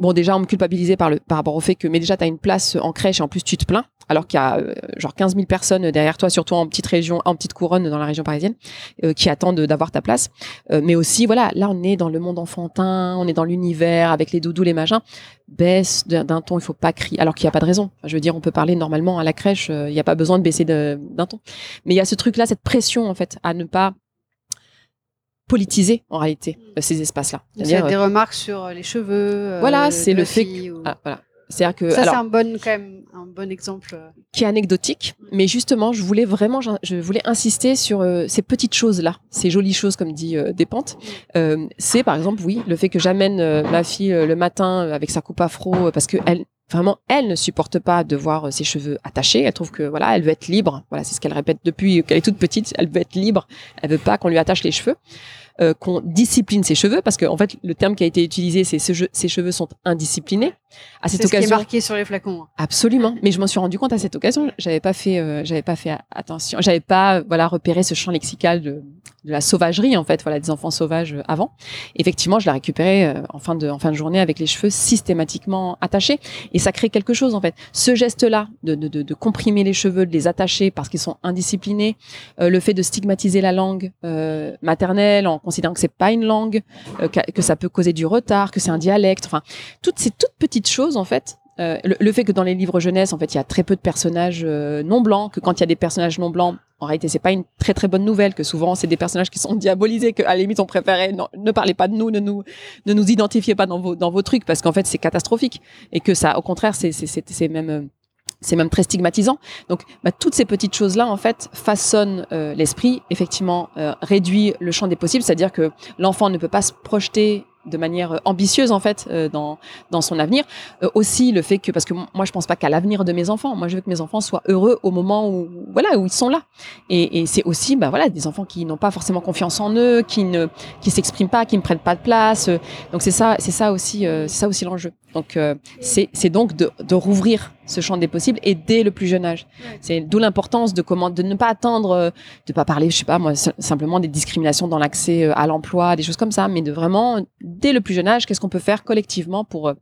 Bon, déjà, on me culpabilisait par, le, par rapport au fait que, mais déjà, tu as une place en crèche et en plus, tu te plains, alors qu'il y a euh, genre 15 000 personnes derrière toi, surtout en petite région, en petite couronne dans la région parisienne, euh, qui attendent d'avoir ta place. Euh, mais aussi, voilà, là, on est dans le monde enfantin, on est dans l'univers avec les doudous, les machins. Baisse d'un ton, il faut pas crier, alors qu'il n'y a pas de raison. je veux dire, on peut parler normalement à la crèche, il n'y a pas besoin de baisser d'un ton. Mais il y a ce truc-là, cette pression, en fait, à ne pas politiser en réalité ces espaces-là. Il y a des remarques sur les cheveux. Voilà, c'est le fait. Que, ah, voilà. C'est-à-dire que ça, c'est un bon, quand même, un bon exemple qui est anecdotique, mm. mais justement, je voulais vraiment, je voulais insister sur euh, ces petites choses-là, ces jolies choses, comme dit euh, Despentes. Mm. Euh, c'est par exemple, oui, le fait que j'amène euh, ma fille le matin avec sa coupe afro, parce que elle, vraiment, elle ne supporte pas de voir ses cheveux attachés. Elle trouve que voilà, elle veut être libre. Voilà, c'est ce qu'elle répète depuis qu'elle est toute petite. Elle veut être libre. Elle veut pas qu'on lui attache les cheveux. Euh, qu'on discipline ses cheveux, parce que en fait, le terme qui a été utilisé, c'est ses cheveux sont indisciplinés. À cette occasion, ce qui est marqué sur les flacons. Hein. Absolument. Mais je m'en suis rendu compte à cette occasion. J'avais pas fait, euh, j'avais pas fait attention. J'avais pas, voilà, repéré ce champ lexical de, de la sauvagerie en fait, voilà, des enfants sauvages euh, avant. Effectivement, je l'ai récupéré euh, en fin de en fin de journée avec les cheveux systématiquement attachés et ça crée quelque chose en fait. Ce geste-là de, de, de, comprimer les cheveux, de les attacher parce qu'ils sont indisciplinés, euh, le fait de stigmatiser la langue maternelle en considérant que c'est pas une langue, que, ça peut causer du retard, que c'est un dialecte, enfin toutes ces toutes petites choses en fait le, le, fait que dans les livres jeunesse, en fait, il y a très peu de personnages non blancs, que quand il y a des personnages non blancs, en réalité, c'est pas une très très bonne nouvelle que souvent c'est des personnages qui sont diabolisés, que à la limite on préférait non, ne parlez pas de nous, ne nous ne nous identifiez pas dans vos dans vos trucs parce qu'en fait c'est catastrophique et que ça au contraire c'est c'est c'est même euh, c'est même très stigmatisant. Donc, bah, toutes ces petites choses-là, en fait, façonnent euh, l'esprit, effectivement, euh, réduit le champ des possibles, c'est-à-dire que l'enfant ne peut pas se projeter de manière euh, ambitieuse en fait euh, dans dans son avenir. Euh, aussi le fait que parce que moi je pense pas qu'à l'avenir de mes enfants. Moi je veux que mes enfants soient heureux au moment où voilà où ils sont là. Et, et c'est aussi bah voilà des enfants qui n'ont pas forcément confiance en eux qui ne qui s'expriment pas qui ne prennent pas de place. Donc c'est ça c'est ça aussi c'est ça aussi l'enjeu donc c'est c'est donc de de rouvrir ce champ des possibles et dès le plus jeune âge. C'est d'où l'importance de comment de ne pas attendre, euh, de pas parler, je sais pas moi, simplement des discriminations dans l'accès euh, à l'emploi, des choses comme ça, mais de vraiment dès le plus jeune âge, qu'est-ce qu'on peut faire collectivement pour euh,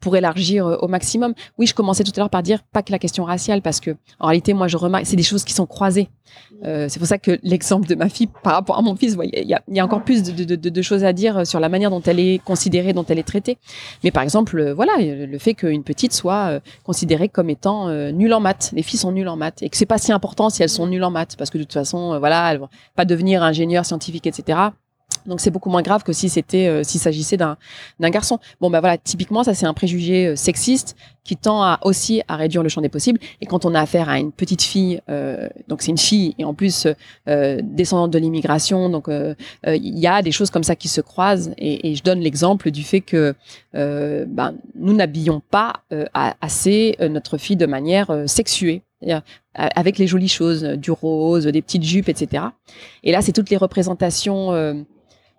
pour élargir euh, au maximum. Oui, je commençais tout à l'heure par dire pas que la question raciale, parce que en réalité, moi, je remarque, c'est des choses qui sont croisées. Euh, c'est pour ça que l'exemple de ma fille par rapport à mon fils, il y, a, encore plus de, de, de, choses à dire sur la manière dont elle est considérée, dont elle est traitée. Mais par exemple, euh, voilà, le fait qu'une petite soit euh, considérée comme étant nulle en maths, les filles sont nulles en maths, et que c'est pas si important si elles sont nulles en maths, parce que de toute façon, voilà, elles vont pas devenir ingénieur scientifique, etc. Donc c'est beaucoup moins grave que si c'était euh, s'il s'agissait d'un d'un garçon. Bon ben voilà, typiquement ça c'est un préjugé euh, sexiste qui tend à, aussi à réduire le champ des possibles. Et quand on a affaire à une petite fille, euh, donc c'est une fille et en plus descendante de l'immigration, donc il y a des choses comme ça qui se croisent. Et, et je donne l'exemple du fait que ben, nous n'habillons pas assez notre fille de manière sexuée avec les jolies choses, du rose, des petites jupes, etc. Et là, c'est toutes les représentations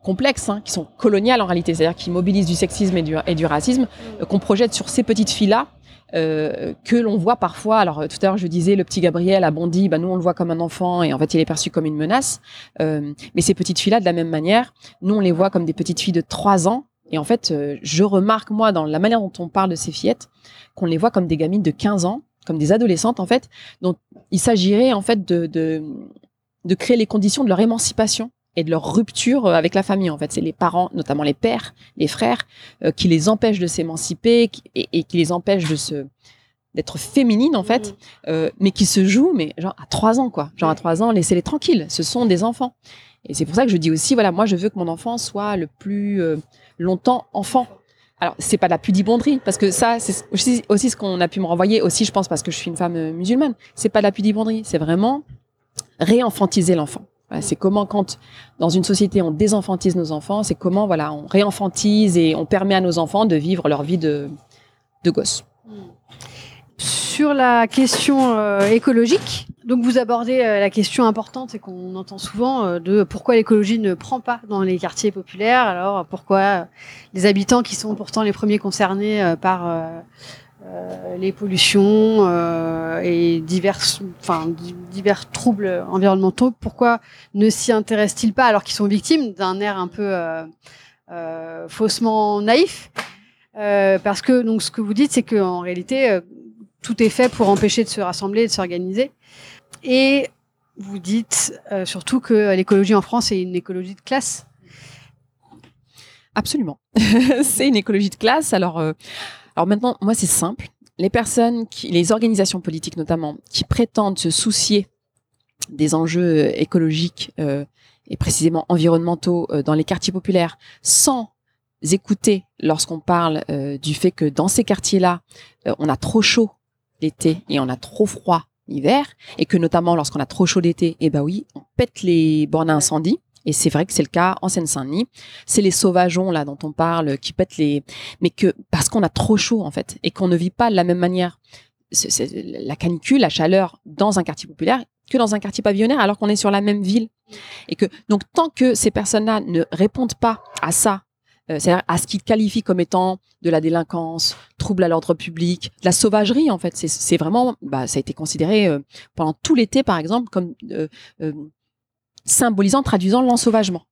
complexes, hein, qui sont coloniales en réalité, c'est-à-dire qui mobilisent du sexisme et du, racisme, euh, qu'on projette sur ces petites filles-là, euh, que l'on voit parfois. Alors tout à l'heure, je disais, le petit Gabriel a bondi, bah, nous on le voit comme un enfant et en fait il est perçu comme une menace. Euh, mais ces petites filles-là, de la même manière, nous on les voit comme des petites filles de 3 ans. Et en fait, euh, je remarque moi dans la manière dont on parle de ces fillettes qu'on les voit comme des gamines de 15 ans, comme des adolescentes en fait. Donc il s'agirait en fait de, de créer les conditions de leur émancipation et de leur rupture euh, avec la famille. En fait, c'est les parents, notamment les pères, les frères, euh, qui les empêchent de s'émanciper et, et qui les empêchent de se d'être féminines en fait, euh, mais qui se jouent, mais genre à trois ans quoi. Genre à trois ans, laissez-les tranquilles. Ce sont des enfants. Et c'est pour ça que je dis aussi, voilà, moi je veux que mon enfant soit le plus euh, longtemps enfant. Alors c'est pas de la pudibonderie parce que ça c'est aussi, aussi ce qu'on a pu me renvoyer aussi, je pense parce que je suis une femme musulmane. C'est pas de la pudibonderie, c'est vraiment réenfantiser l'enfant. C'est comment quand dans une société on désenfantise nos enfants, c'est comment voilà on réenfantise et on permet à nos enfants de vivre leur vie de de gosse. Sur la question euh, écologique, donc vous abordez euh, la question importante et qu'on entend souvent euh, de pourquoi l'écologie ne prend pas dans les quartiers populaires. Alors pourquoi les habitants qui sont pourtant les premiers concernés par les pollutions euh, et divers, troubles environnementaux, pourquoi ne s'y intéressent-ils pas alors qu'ils sont victimes d'un air un peu euh, euh, faussement naïf? Euh, Parce que donc ce que vous dites, c'est qu'en réalité euh, tout est fait pour empêcher de se rassembler et de s'organiser. Et vous dites euh, surtout que l'écologie en France est une écologie de classe. Absolument. c'est une écologie de classe. Alors, euh, alors maintenant, moi, c'est simple. Les personnes, qui, les organisations politiques notamment, qui prétendent se soucier des enjeux euh, écologiques euh, et précisément environnementaux euh, dans les quartiers populaires, sans écouter lorsqu'on parle euh, du fait que dans ces quartiers-là, euh, on a trop chaud l'été et on a trop froid l'hiver, et que notamment lorsqu'on a trop chaud l'été, eh ben oui, on pète les bornes à incendie. Et c'est vrai que c'est le cas en Seine-Saint-Denis c'est les sauvageons là dont on parle qui pètent les mais que parce qu'on a trop chaud en fait et qu'on ne vit pas de la même manière la canicule la chaleur dans un quartier populaire que dans un quartier pavillonnaire alors qu'on est sur la même ville et que donc tant que ces personnes-là ne répondent pas à ça euh, c'est-à-dire à ce qu'ils qualifient comme étant de la délinquance, trouble à l'ordre public, de la sauvagerie en fait. C'est- vraiment, bah, ça a été considéré euh, pendant tout l'été par exemple comme euh, symbolisant, traduisant l'ensauvagement.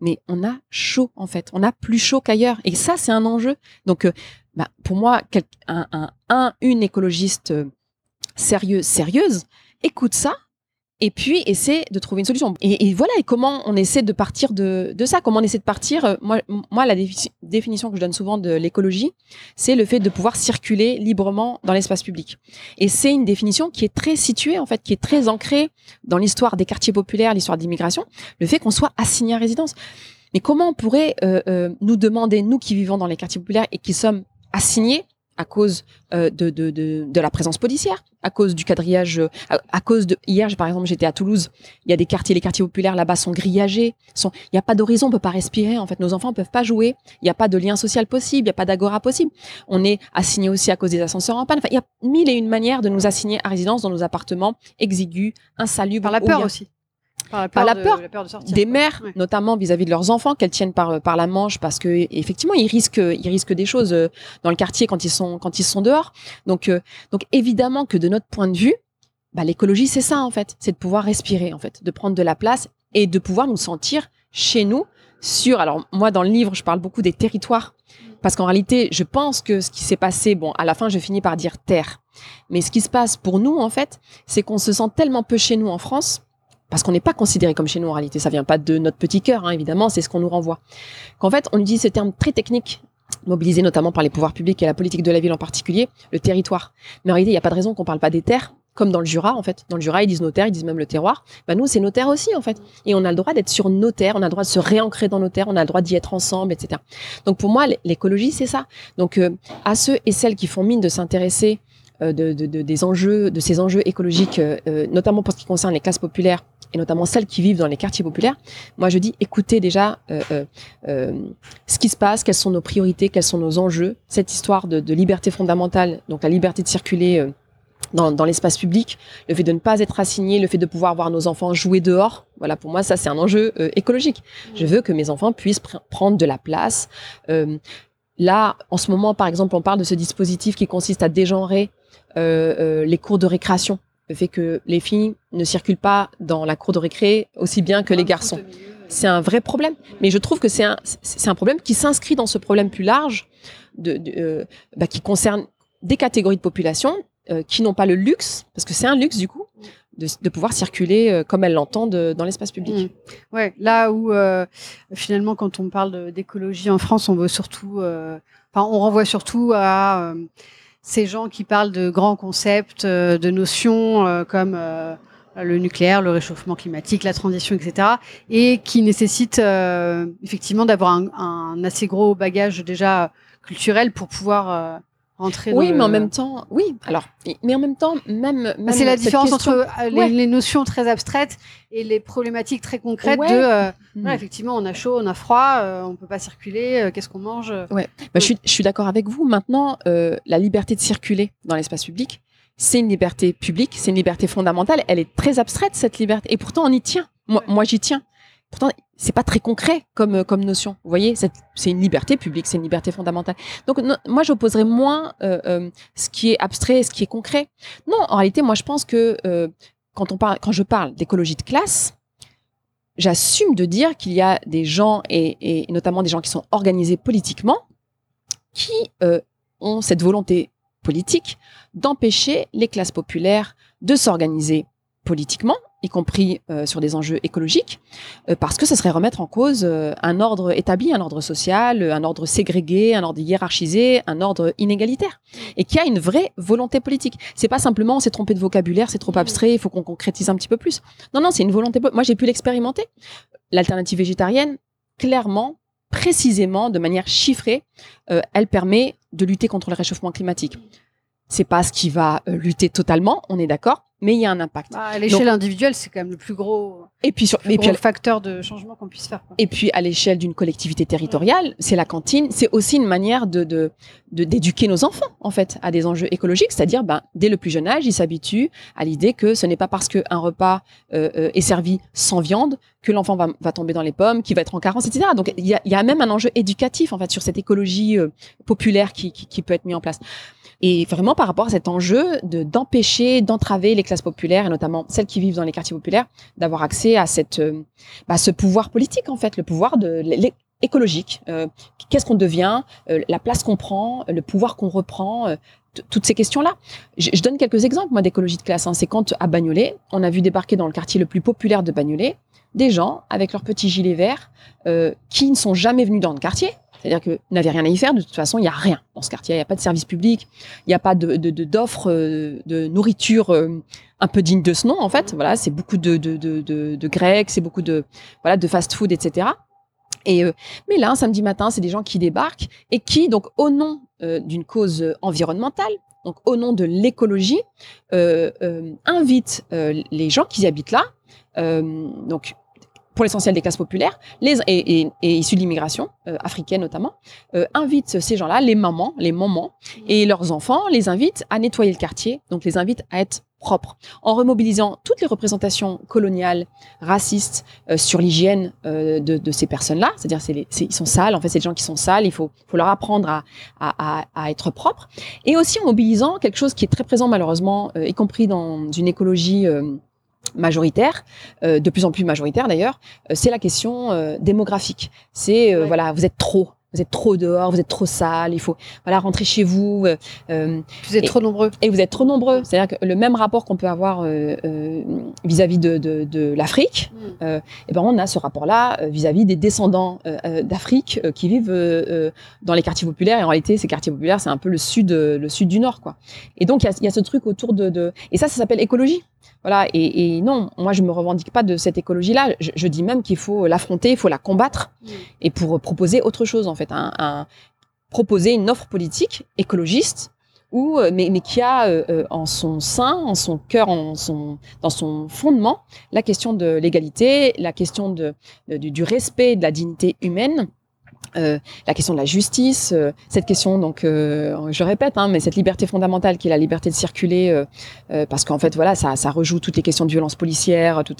Mais on a chaud en fait, on a plus chaud qu'ailleurs, et ça c'est un enjeu. Donc, euh, bah, pour moi, quel- un, un, un- une écologiste euh, sérieuse, sérieuse, écoute ça. Et puis essaie de trouver une solution. Et, voilà, et comment on essaie de partir de, ça? Comment on essaie de partir? Euh, Moi, la défi- définition que je donne souvent de l'écologie, c'est le fait de pouvoir circuler librement dans l'espace public. Et c'est une définition qui est très située, en fait, qui est très ancrée dans l'histoire des quartiers populaires, l'histoire de l'immigration, le fait qu'on soit assigné à résidence. Mais comment on pourrait euh, euh, nous demander, nous qui vivons dans les quartiers populaires et qui sommes assignés à cause euh, de, de, de, de la présence policière, à cause du quadrillage, euh, à, à cause de hier, par exemple, j'étais à Toulouse, il y a des quartiers, les quartiers populaires là-bas sont grillagés, sont, il n'y a pas d'horizon, on peut pas respirer. En fait, nos enfants peuvent pas jouer, il n'y a pas de lien social possible, il n'y a pas d'agora possible. On est assigné aussi à cause des ascenseurs en panne. Enfin, il y a mille et une manières de nous assigner à résidence dans nos appartements exigus, insalubres, Par la peur a- aussi. Par la Par la de- peur la peur de sortir. des quoi. mères, Ouais. notamment vis-à-vis de leurs enfants, qu'elles tiennent par, par la manche parce que effectivement ils risquent, ils risquent des choses euh, dans le quartier quand ils sont, quand ils sont dehors. Donc, euh, donc évidemment que de notre point de vue, bah, l'écologie c'est ça en fait, c'est de pouvoir respirer en fait, de prendre de la place et de pouvoir nous sentir chez nous sur. Alors moi dans le livre je parle beaucoup des territoires parce qu'en réalité je pense que ce qui s'est passé, bon à la fin je finis par dire terre, mais ce qui se passe pour nous en fait, c'est qu'on se sent tellement peu chez nous en France parce qu'on n'est pas considéré comme chez nous en réalité. Ça vient pas de notre petit cœur, hein, évidemment, c'est ce qu'on nous renvoie. Qu'en fait, on utilise ce terme très technique, mobilisé notamment par les pouvoirs publics et la politique de la ville en particulier, le territoire. Mais en réalité, il n'y a pas de raison qu'on parle pas des terres, comme dans le Jura, en fait. Dans le Jura, ils disent nos terres, ils disent même le terroir. Bah, nous, c'est nos terres aussi, en fait. Et on a le droit d'être sur nos terres, on a le droit de se réancrer dans nos terres, on a le droit d'y être ensemble, etc. Donc pour moi, l'écologie, c'est ça. Donc euh, à ceux et celles qui font mine de s'intéresser euh, de, de- de- des enjeux, de ces enjeux écologiques, euh, notamment pour ce qui concerne les classes populaires et notamment celles qui vivent dans les quartiers populaires, moi je dis écoutez déjà euh, euh, euh, ce qui se passe, quelles sont nos priorités, quels sont nos enjeux, cette histoire de, de liberté fondamentale, donc la liberté de circuler dans, dans l'espace public, le fait de ne pas être assigné, le fait de pouvoir voir nos enfants jouer dehors. Voilà, pour moi, ça, c'est un enjeu euh, écologique. Je veux que mes enfants puissent pr- prendre de la place. Euh, là, en ce moment, par exemple, on parle de ce dispositif qui consiste à dégenrer euh, les cours de récréation. Le fait que les filles ne circulent pas dans la cour de récré aussi bien que les garçons. C'est un vrai problème. Mais je trouve que c'est un, c'est- un problème qui s'inscrit dans ce problème plus large de, de, euh, bah, qui concerne des catégories de population euh, qui n'ont pas le luxe, parce que c'est un luxe du coup, de, de pouvoir circuler euh, comme elles l'entendent dans l'espace public. Mm. Ouais, là où finalement, quand on parle d'écologie en France, on veut surtout, on renvoie surtout à ces gens qui parlent de grands concepts, euh, de notions euh, comme euh, le nucléaire, le réchauffement climatique, la transition, etc., et qui nécessitent effectivement d'avoir un, un assez gros bagage déjà culturel pour pouvoir Oui, mais en le- même temps, oui. Alors, mais en même temps, même, même Bah, c'est la différence question- entre euh, les, Ouais. les notions très abstraites et les problématiques très concrètes Ouais. de euh, voilà, effectivement on a chaud, on a froid, euh, on peut pas circuler, euh, qu'est-ce qu'on mange euh. Bah, je, suis, je suis d'accord avec vous. Maintenant, la liberté de circuler dans l'espace public, c'est une liberté publique, c'est une liberté fondamentale. Elle est très abstraite, cette liberté. Et pourtant, on y tient. Moi, Ouais. moi j'y tiens. Pourtant, c'est pas très concret comme, euh, comme notion. Vous voyez, c'est une liberté publique, c'est une liberté fondamentale. Donc, moi, j'opposerais moins euh, euh, ce qui est abstrait et ce qui est concret. Non, en réalité, moi, je pense que quand, on parle, quand je parle d'écologie de classe, j'assume de dire qu'il y a des gens, et, notamment des gens qui sont organisés politiquement, qui ont cette volonté politique d'empêcher les classes populaires de s'organiser politiquement, y compris euh, sur des enjeux écologiques, euh, parce que ce serait remettre en cause euh, un ordre établi, un ordre social, un ordre ségrégué, un ordre hiérarchisé, un ordre inégalitaire, et qui a une vraie volonté politique. C'est pas simplement on s'est trompé de vocabulaire, c'est trop abstrait, il faut qu'on concrétise un petit peu plus. Non, non, c'est une volonté. Moi, j'ai pu l'expérimenter. L'alternative végétarienne, clairement, précisément, de manière chiffrée, elle permet de lutter contre le réchauffement climatique. C'est pas ce qui va lutter totalement, on est d'accord, mais il y a un impact. Bah, à l'échelle individuelle, c'est quand même le plus gros, Et puis, sur, plus et puis, gros facteur de changement qu'on puisse faire. quoi. et puis à l'échelle d'une collectivité territoriale, c'est la cantine, c'est aussi une manière de d'éduquer nos enfants en fait à des enjeux écologiques, c'est-à-dire ben, dès le plus jeune âge, ils s'habituent à l'idée que ce n'est pas parce qu'un repas euh, euh, est servi sans viande que l'enfant va, va tomber dans les pommes, qu'il va être en carence, etc. Donc il y a, il y a même un enjeu éducatif en fait sur cette écologie euh, populaire qui, qui, qui peut être mis en place. Et vraiment par rapport à cet enjeu de d'empêcher, d'entraver les classes populaires et notamment celles qui vivent dans les quartiers populaires d'avoir accès à cette euh, bah, ce pouvoir politique en fait, le pouvoir de écologique. Euh, Qu'est-ce qu'on devient, euh, la place qu'on prend, le pouvoir qu'on reprend, euh, toutes ces questions-là. Je, je donne quelques exemples moi d'écologie de classe. hein. C'est quand à Bagnolet, on a vu débarquer dans le quartier le plus populaire de Bagnolet des gens avec leurs petits gilets verts euh, qui ne sont jamais venus dans le quartier. C'est-à-dire que n'avaient rien à y faire. De toute façon, il n'y a rien dans ce quartier. Il n'y a pas de service public. Il n'y a pas de, de, euh, nourriture euh, un peu digne de ce nom, en fait. Voilà, c'est beaucoup de, de, grecs, c'est beaucoup de, voilà, de fast-food, etc. Et, euh, mais là, un samedi matin, c'est des gens qui débarquent et qui, donc, au nom d'une cause environnementale, donc au nom de l'écologie, euh, invitent les gens qui habitent là, donc pour l'essentiel des classes populaires, les, et, et, et issus de l'immigration, euh, africaine notamment, euh, invitent ces gens-là, les mamans, les mamans, et leurs enfants, les invitent à nettoyer le quartier, donc les invitent à être propres, en remobilisant toutes les représentations coloniales, racistes, euh, sur l'hygiène euh, de, de ces personnes-là, c'est-à-dire c'est- ils sont sales, en fait c'est des gens qui sont sales, il faut, faut leur apprendre à, à, à, à être propres, et aussi en mobilisant quelque chose qui est très présent malheureusement, euh, y compris dans une écologie euh, majoritaire, euh, de plus en plus majoritaire d'ailleurs, euh, c'est la question euh, démographique. C'est euh, Ouais. voilà, vous êtes trop, vous êtes trop dehors, vous êtes trop sale, il faut voilà rentrer chez vous. euh, euh, Vous êtes Et- trop nombreux. et vous êtes trop nombreux. C'est-à-dire que le même rapport qu'on peut avoir euh, euh, vis-à-vis de, de, de l'Afrique, Mm. et ben on a ce rapport-là vis-à-vis des descendants d'Afrique qui vivent dans les quartiers populaires. Et en réalité, ces quartiers populaires, c'est un peu le sud, le sud du nord, quoi. Et donc il y a, il y a ce truc autour de, de... et ça, ça s'appelle écologie. Voilà. Et, et non, moi je me revendique pas de cette écologie-là. Je, je dis même qu'il faut l'affronter, il faut la combattre, et pour proposer autre chose en fait, proposer une offre politique écologiste euh, mais, qui a euh, euh, en son sein, en son cœur, dans son fondement, la question de l'égalité, la question du respect de la dignité humaine euh, la question de la justice, euh, cette question donc, euh, je répète, hein, mais cette liberté fondamentale qui est la liberté de circuler, euh, euh, parce qu'en fait voilà, ça, ça rejoue toutes les questions de violence policière, tout,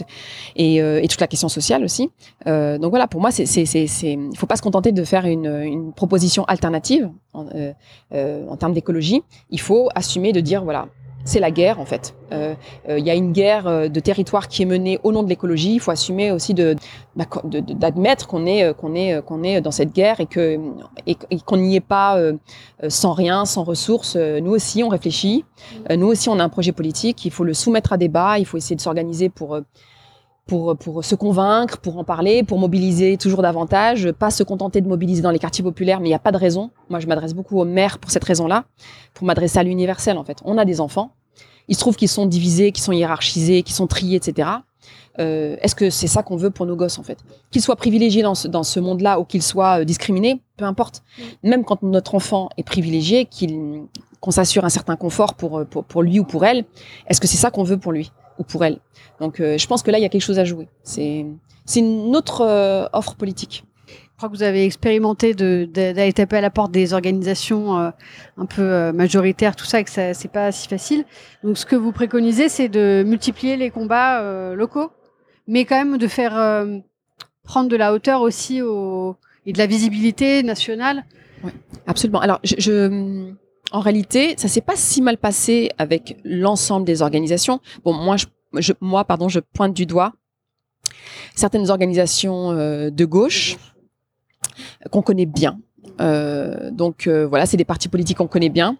et, euh, et toute la question sociale aussi. Donc voilà, pour moi, c'est, c'est, c'est, il faut pas se contenter de faire une, une proposition alternative en termes d'écologie. Il faut assumer de dire voilà, c'est la guerre en fait. Euh, euh, Il y a une guerre euh, de territoire qui est menée au nom de l'écologie. Il faut assumer aussi de bah, d'admettre qu'on est qu'on est qu'on est dans cette guerre et que et, qu'on n'y est pas sans rien, sans ressources. Nous aussi, on réfléchit. Nous aussi, on a un projet politique. Il faut le soumettre à débat. Il faut essayer de s'organiser pour pour, pour se convaincre, pour en parler, pour mobiliser toujours davantage, pas se contenter de mobiliser dans les quartiers populaires, mais il n'y a pas de raison. Moi, je m'adresse beaucoup aux maires pour cette raison-là, pour m'adresser à l'universel, en fait. On a des enfants, il se trouve qu'ils sont divisés, qu'ils sont hiérarchisés, qu'ils sont triés, etc. Euh, Est-ce que c'est ça qu'on veut pour nos gosses, en fait? Qu'ils soient privilégiés dans ce, dans ce monde-là ou qu'ils soient euh, discriminés, peu importe. Même quand notre enfant est privilégié, qu'il qu'on s'assure un certain confort pour, euh, pour, pour lui ou pour elle, est-ce que c'est ça qu'on veut pour lui? Ou pour elle Donc, euh, je pense que là, il y a quelque chose à jouer. C'est une autre euh, offre politique. Je crois que vous avez expérimenté d'aller taper à la porte des organisations euh, un peu majoritaires, tout ça, et que ça c'est pas si facile. Donc, ce que vous préconisez, c'est de multiplier les combats euh, locaux, mais quand même de faire euh, prendre de la hauteur aussi au, et de la visibilité nationale. Absolument. Alors, je, je- en réalité, ça s'est pas si mal passé avec l'ensemble des organisations. Bon, moi, je, moi, pardon, je pointe du doigt certaines organisations euh, de gauche qu'on connaît bien. Euh, donc euh, voilà, c'est des partis politiques qu'on connaît bien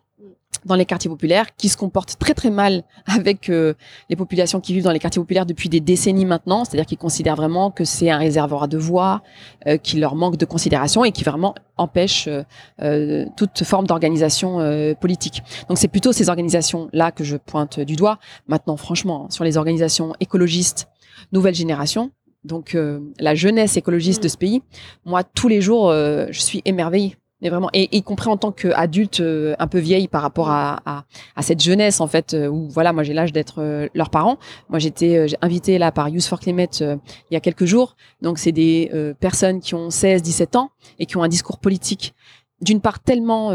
dans les quartiers populaires, qui se comportent très très mal avec euh, les populations qui vivent dans les quartiers populaires depuis des décennies maintenant, c'est-à-dire qu'ils considèrent vraiment que c'est un réservoir de voix, euh, qui leur manque de considération et qui vraiment empêche euh, euh, toute forme d'organisation euh, politique. Donc c'est plutôt ces organisations-là que je pointe du doigt. Maintenant, franchement, sur les organisations écologistes, nouvelle génération, donc euh, la jeunesse écologiste de ce pays, moi tous les jours, euh, je suis émerveillée. Vraiment, et y compris en tant qu'adulte euh, un peu vieille par rapport à, à, à cette jeunesse en fait, euh, où voilà, moi j'ai l'âge d'être euh, leurs parents. Moi j'étais euh, invitée là par Youth for Climate il y a quelques jours. Donc c'est des personnes qui ont 16, 17 ans et qui ont un discours politique d'une part tellement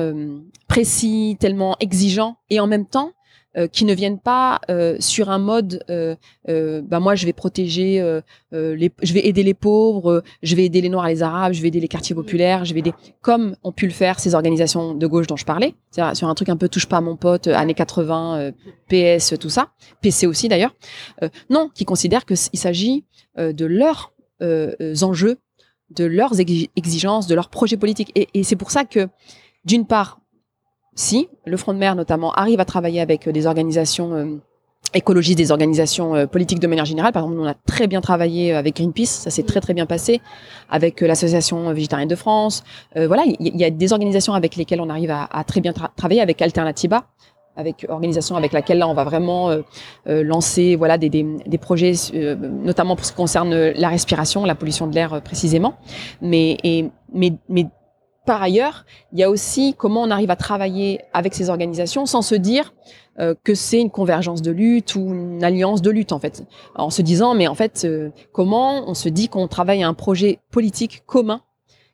précis, tellement exigeant et en même temps euh, qui ne viennent pas euh, sur un mode euh, bah moi je vais protéger les je vais aider les pauvres je vais aider les noirs et les arabes je vais aider les quartiers populaires je vais aider comme ont pu le faire ces organisations de gauche dont je parlais c'est-à-dire sur un truc un peu touche pas à mon pote années 80 euh, PS tout ça PC aussi d'ailleurs non qui considèrent que il s'agit de leurs enjeux de leurs exi- exigences de leurs projets politiques. Et, et c'est pour ça que d'une part si le Front de mer notamment arrive à travailler avec euh, des organisations euh, écologistes, des organisations euh, politiques de manière générale. Par exemple, on a très bien travaillé avec Greenpeace, ça s'est très très bien passé, avec l'association végétarienne de France. Voilà, il y, a des organisations avec lesquelles on arrive à, très bien tra- travailler, avec Alternativa avec organisation avec laquelle là on va vraiment lancer voilà des, projets notamment pour ce qui concerne la respiration la pollution de l'air précisément mais par ailleurs, il y a aussi comment on arrive à travailler avec ces organisations sans se dire euh, que c'est une convergence de lutte ou une alliance de lutte en se disant mais en fait euh, comment on se dit qu'on travaille à un projet politique commun,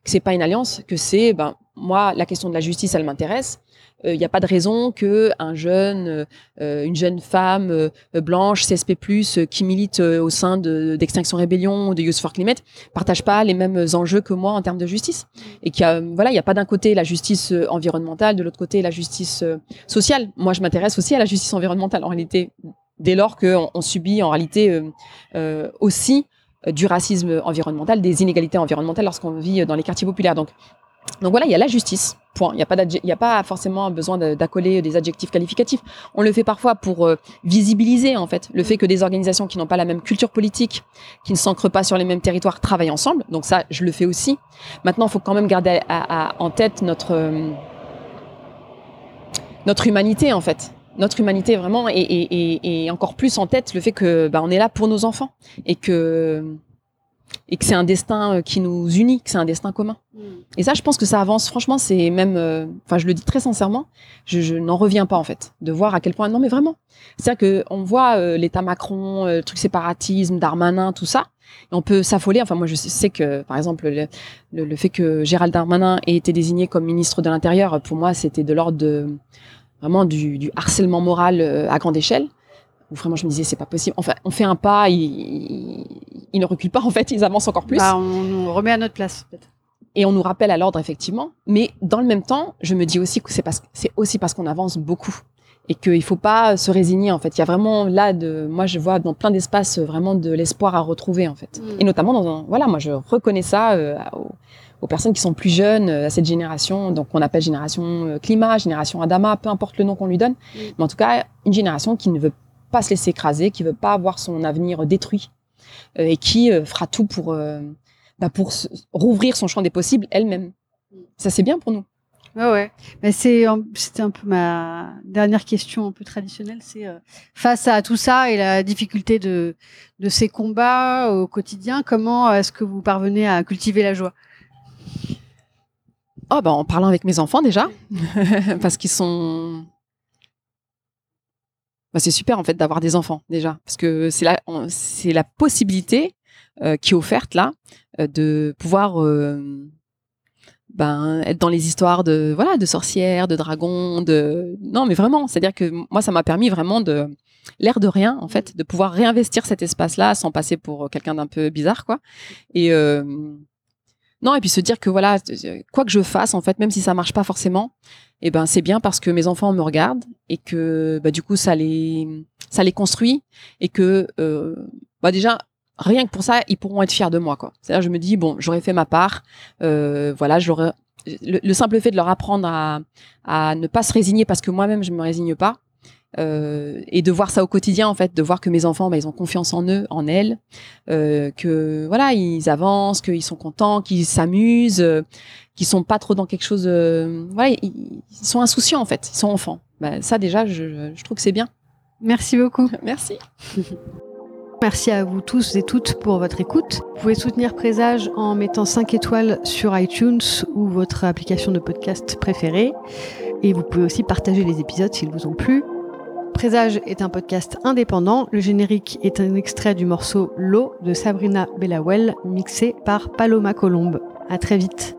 que c'est pas une alliance, que c'est ben moi la question de la justice elle m'intéresse. Euh, Il n'y a pas de raison que un jeune, euh, une jeune femme euh, blanche CSP+ euh, qui milite euh, au sein de d'Extinction Rébellion ou de Youth for Climate partage pas les mêmes enjeux que moi en termes de justice. Et qu'il voilà il n'y a pas d'un côté la justice euh, environnementale de l'autre côté la justice euh, sociale. Moi je m'intéresse aussi à la justice environnementale en réalité dès lors qu'on on subit en réalité euh, euh, aussi euh, du racisme environnemental des inégalités environnementales lorsqu'on vit euh, dans les quartiers populaires. Donc donc voilà, il y a la justice. Point. Il n'y a pas d'adje- il y a pas forcément besoin d'accoler des adjectifs qualificatifs. On le fait parfois pour euh, visibiliser en fait le fait que des organisations qui n'ont pas la même culture politique, qui ne s'ancrent pas sur les mêmes territoires, travaillent ensemble. Donc ça, je le fais aussi. Maintenant, il faut quand même garder à- à- en tête notre euh, notre humanité en fait. Notre humanité vraiment et, et, et, et encore plus en tête le fait que bah, on est là pour nos enfants et que et que c'est un destin euh, qui nous unit, que c'est un destin commun. Et ça, je pense que ça avance. Franchement, c'est même, euh, enfin, je le dis très sincèrement, je, je n'en reviens pas en fait de voir à quel point. Non, mais vraiment, c'est-à-dire que on voit euh, l'État Macron, euh, le truc séparatisme, Darmanin, tout ça, et on peut s'affoler. Enfin, moi, je sais que, par exemple, le, le, le fait que Gérald Darmanin ait été désigné comme ministre de l'Intérieur, pour moi, c'était de l'ordre de vraiment du, du harcèlement moral à grande échelle. Où vraiment, je me disais, c'est pas possible. Enfin, on fait un pas, ils, ils, ne reculent pas en fait, ils avancent encore plus. Bah, on nous remet à notre place, peut-être. et on nous rappelle à l'ordre effectivement. Mais dans le même temps, je me dis aussi que c'est parce c'est aussi parce qu'on avance beaucoup et qu'il faut pas se résigner en fait. Il y a vraiment là de moi je vois dans plein d'espaces vraiment de l'espoir à retrouver en fait. Mm. Et notamment dans un voilà moi je reconnais ça euh, aux, aux personnes qui sont plus jeunes euh, à cette génération donc on appelle génération euh, climat, génération Adama, peu importe le nom qu'on lui donne. Mm. Mais en tout cas une génération qui ne veut pas se laisser écraser, qui veut pas voir son avenir détruit euh, et qui euh, fera tout pour euh, bah, pour se- rouvrir son champ des possibles elle-même. Ça c'est bien pour nous. Ouais, ouais. Mais c'est, c'était un peu ma dernière question un peu traditionnelle. C'est euh, face à tout ça et la difficulté de, de ces combats au quotidien, comment est-ce que vous parvenez à cultiver la joie? Oh, bah, en parlant avec mes enfants déjà, parce qu'ils sont. Bah, c'est super en fait d'avoir des enfants déjà, parce que c'est la, c'est la possibilité euh, qui est offerte là euh, de pouvoir euh, ben, être dans les histoires de voilà de sorcières, de dragons, de non mais vraiment, c'est-à-dire que moi ça m'a permis vraiment de l'air de rien en fait, de pouvoir réinvestir cet espace-là sans passer pour quelqu'un d'un peu bizarre quoi. Et non, et puis se dire que voilà, euh, quoi que je fasse, en fait, même si ça marche pas forcément, eh ben c'est bien parce que mes enfants me regardent et que bah, du coup ça les ça les construit et que euh, bah déjà rien que pour ça ils pourront être fiers de moi quoi. C'est-à-dire je me dis bon j'aurais fait ma part, euh, voilà ai- le, le simple fait de leur apprendre à à ne pas se résigner parce que moi-même je me résigne pas. Euh, et de voir ça au quotidien en fait de voir que mes enfants bah, ils ont confiance en eux en elles euh, que voilà ils avancent qu'ils sont contents qu'ils s'amusent euh, qu'ils sont pas trop dans quelque chose euh, voilà ils, ils sont insouciants en fait ils sont enfants bah, ça déjà je, je trouve que c'est bien Merci beaucoup. merci Merci à vous tous et toutes pour votre écoute. Vous pouvez soutenir Présage en mettant 5 étoiles sur iTunes ou votre application de podcast préférée. Et vous pouvez aussi partager les épisodes s'ils vous ont plu. Présage est un podcast indépendant. Le générique est un extrait du morceau L'eau de Sabrina Bellawell, mixé par Paloma Colombe. À très vite.